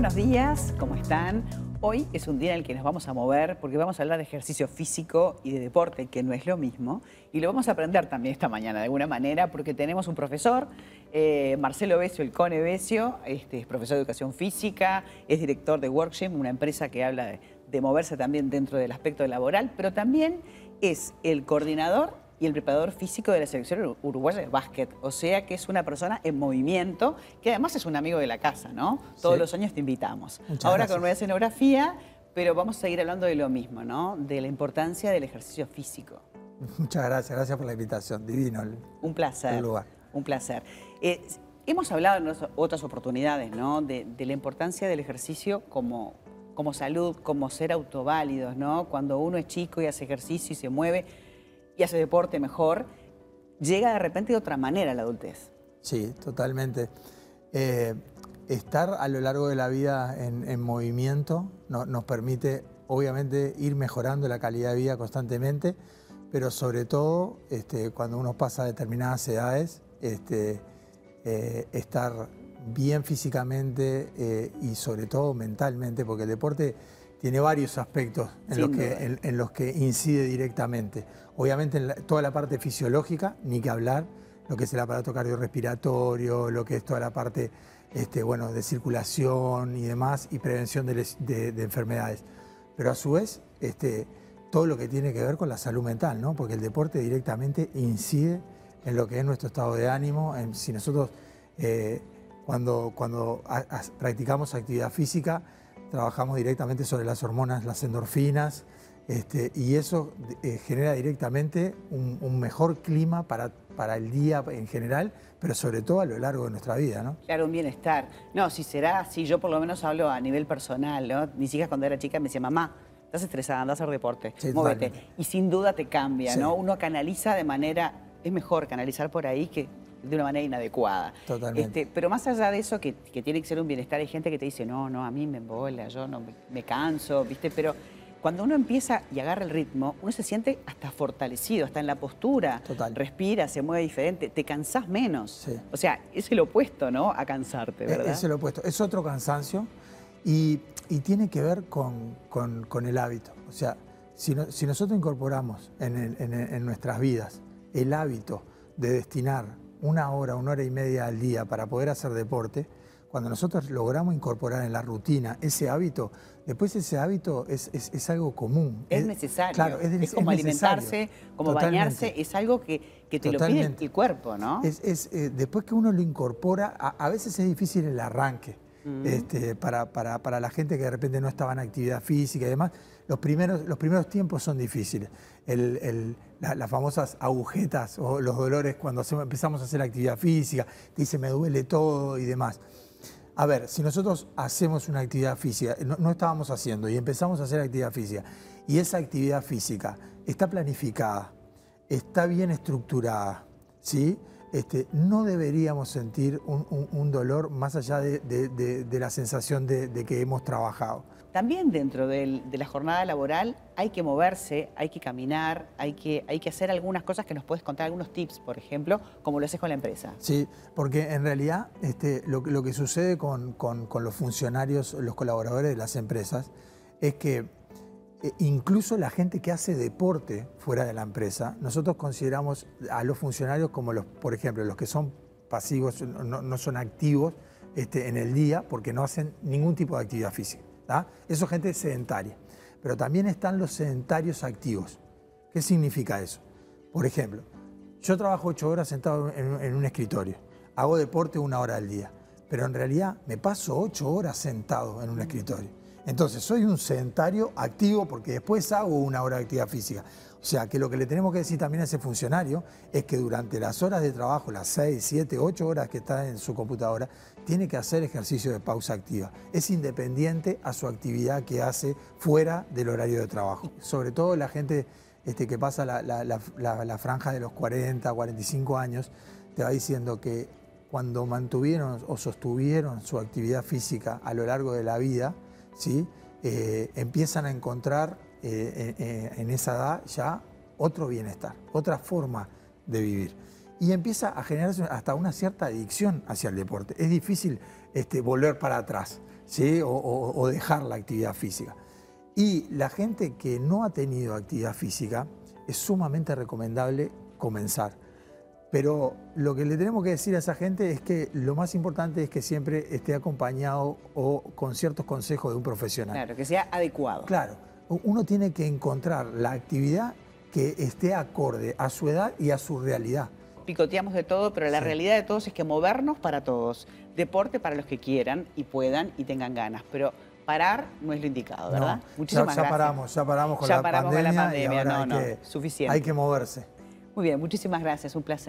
buenos días, ¿cómo están? Hoy es un día en el que nos vamos a mover porque vamos a hablar de ejercicio físico y de deporte, que no es lo mismo, y lo vamos a aprender también esta mañana de alguna manera porque tenemos un profesor, eh, Marcelo Besio, el Cone Besio, este, es profesor de educación física, es director de Workshop, una empresa que habla de, de moverse también dentro del aspecto laboral, pero también es el coordinador y el preparador físico de la selección uruguaya de básquet. O sea que es una persona en movimiento, que además es un amigo de la casa, ¿no? Todos los años te invitamos. Ahora con una escenografía, pero vamos a seguir hablando de lo mismo, ¿no? De la importancia del ejercicio físico. Muchas gracias, gracias por la invitación. Divino el, un placer. lugar. Un placer. Eh, hemos hablado en otras oportunidades, ¿no? De, de la importancia del ejercicio como, como salud, como ser autoválidos, ¿no? Cuando uno es chico y hace ejercicio y se mueve y hace deporte mejor, llega de repente de otra manera a la adultez. Sí, totalmente. Eh, estar a lo largo de la vida en, movimiento nos permite, obviamente, ir mejorando la calidad de vida constantemente, pero sobre todo este, cuando uno pasa determinadas edades, este, eh, estar bien físicamente eh, y sobre todo mentalmente, porque el deporte tiene varios aspectos en los, que, en, los, que, incide directamente. Obviamente en toda la parte fisiológica, ni que hablar, lo que es el aparato cardiorrespiratorio, lo que es toda la parte este, bueno, de circulación y demás, y prevención de, enfermedades. Pero a su vez, este, todo lo que tiene que ver con la salud mental, ¿no? porque el deporte directamente incide en lo que es nuestro estado de ánimo. En, si nosotros, eh, cuando, cuando practicamos actividad física, trabajamos directamente sobre las hormonas, las endorfinas, este, y eso eh, genera directamente un, mejor clima para, para, el día en general, pero sobre todo a lo largo de nuestra vida, ¿no? Claro, un bienestar. No, si será así, yo por lo menos hablo a nivel personal, ¿no? Mis hijas cuando era chica me decían, mamá, estás estresada, anda a hacer deporte, sí, muévete. Y sin duda te cambia, ¿no? Uno canaliza de manera, es mejor canalizar por ahí que de una manera inadecuada. Totalmente. Este, pero más allá de eso, que, tiene que ser un bienestar, hay gente que te dice, no, no, a mí me embola, yo no me, canso, ¿viste? Pero cuando uno empieza y agarra el ritmo, uno se siente hasta fortalecido, hasta en la postura. Total. Respira, se mueve diferente, te cansás menos. O sea, es el opuesto, ¿no? A cansarte, ¿verdad? Es el opuesto. Es otro cansancio y, tiene que ver con, el hábito. O sea, si, nosotros incorporamos en nuestras vidas el hábito de destinar una hora, una hora y media al día para poder hacer deporte, cuando nosotros logramos incorporar en la rutina ese hábito, después ese hábito es, algo común. Es, necesario. Claro, es, como alimentarse, como bañarse, es algo que, te lo pide el cuerpo, ¿no? Es, eh, después que uno lo incorpora, a, veces es difícil el arranque. Mm. Este, para, para, la gente que de repente no estaba en actividad física y demás, los primeros, los primeros tiempos son difíciles. Las famosas agujetas o los dolores cuando empezamos a hacer actividad física, dice me duele todo y demás. A ver, si nosotros hacemos una actividad física, no, estábamos haciendo y empezamos a hacer actividad física, y esa actividad física está planificada, está bien estructurada, ¿sí? Este, no deberíamos sentir un, dolor más allá de, la sensación de, que hemos trabajado. También dentro de la jornada laboral hay que moverse, hay que caminar, hay que, hay que hacer algunas cosas que nos puedes contar, algunos tips, por ejemplo, como lo haces con la empresa. Sí, porque en realidad este, lo, que sucede con, con los funcionarios, los colaboradores de las empresas, es que eh, incluso la gente que hace deporte fuera de la empresa, nosotros consideramos a los funcionarios como los, por ejemplo, los que son pasivos, no, son activos este, en el día porque no hacen ningún tipo de actividad física. Eso es gente sedentaria. Pero también están los sedentarios activos. ¿Qué significa eso? Por ejemplo, yo trabajo ocho horas sentado en, en un escritorio, hago deporte una hora al día, pero en realidad me paso ocho horas sentado en un escritorio. Entonces, soy un sedentario activo porque después hago una hora de actividad física. O sea, que lo que le tenemos que decir también a ese funcionario es que durante las horas de trabajo, las 6, 7, 8 horas que está en su computadora, tiene que hacer ejercicio de pausa activa. Es independiente a su actividad que hace fuera del horario de trabajo. Sobre todo la gente este, que pasa la, la franja de los 40, 45 años, te va diciendo que cuando mantuvieron o sostuvieron su actividad física a lo largo de la vida, ¿sí? Eh, empiezan a encontrar eh, eh, en esa edad ya otro bienestar, otra forma de vivir. Y empieza a generarse hasta una cierta adicción hacia el deporte. Es difícil este, volver para atrás. ¿sí? o, o- o dejar la actividad física. Y la gente que no ha tenido actividad física, es sumamente recomendable comenzar. Pero lo que le tenemos que decir a esa gente es que lo más importante es que siempre esté acompañado o con ciertos consejos de un profesional. Claro, que sea adecuado. Claro, uno tiene que encontrar la actividad que esté acorde a su edad y a su realidad. Picoteamos de todo, pero la Sí. realidad de todos es que movernos para todos. Deporte para los que quieran y puedan y tengan ganas. Pero parar no es lo indicado, ¿verdad? No, Muchísimas ya, ya gracias. paramos, ya paramos con, Ya la, paramos con la pandemia y pandemia, ahora no, hay no, que- suficiente. Hay que moverse. Muy bien, muchísimas gracias, un placer.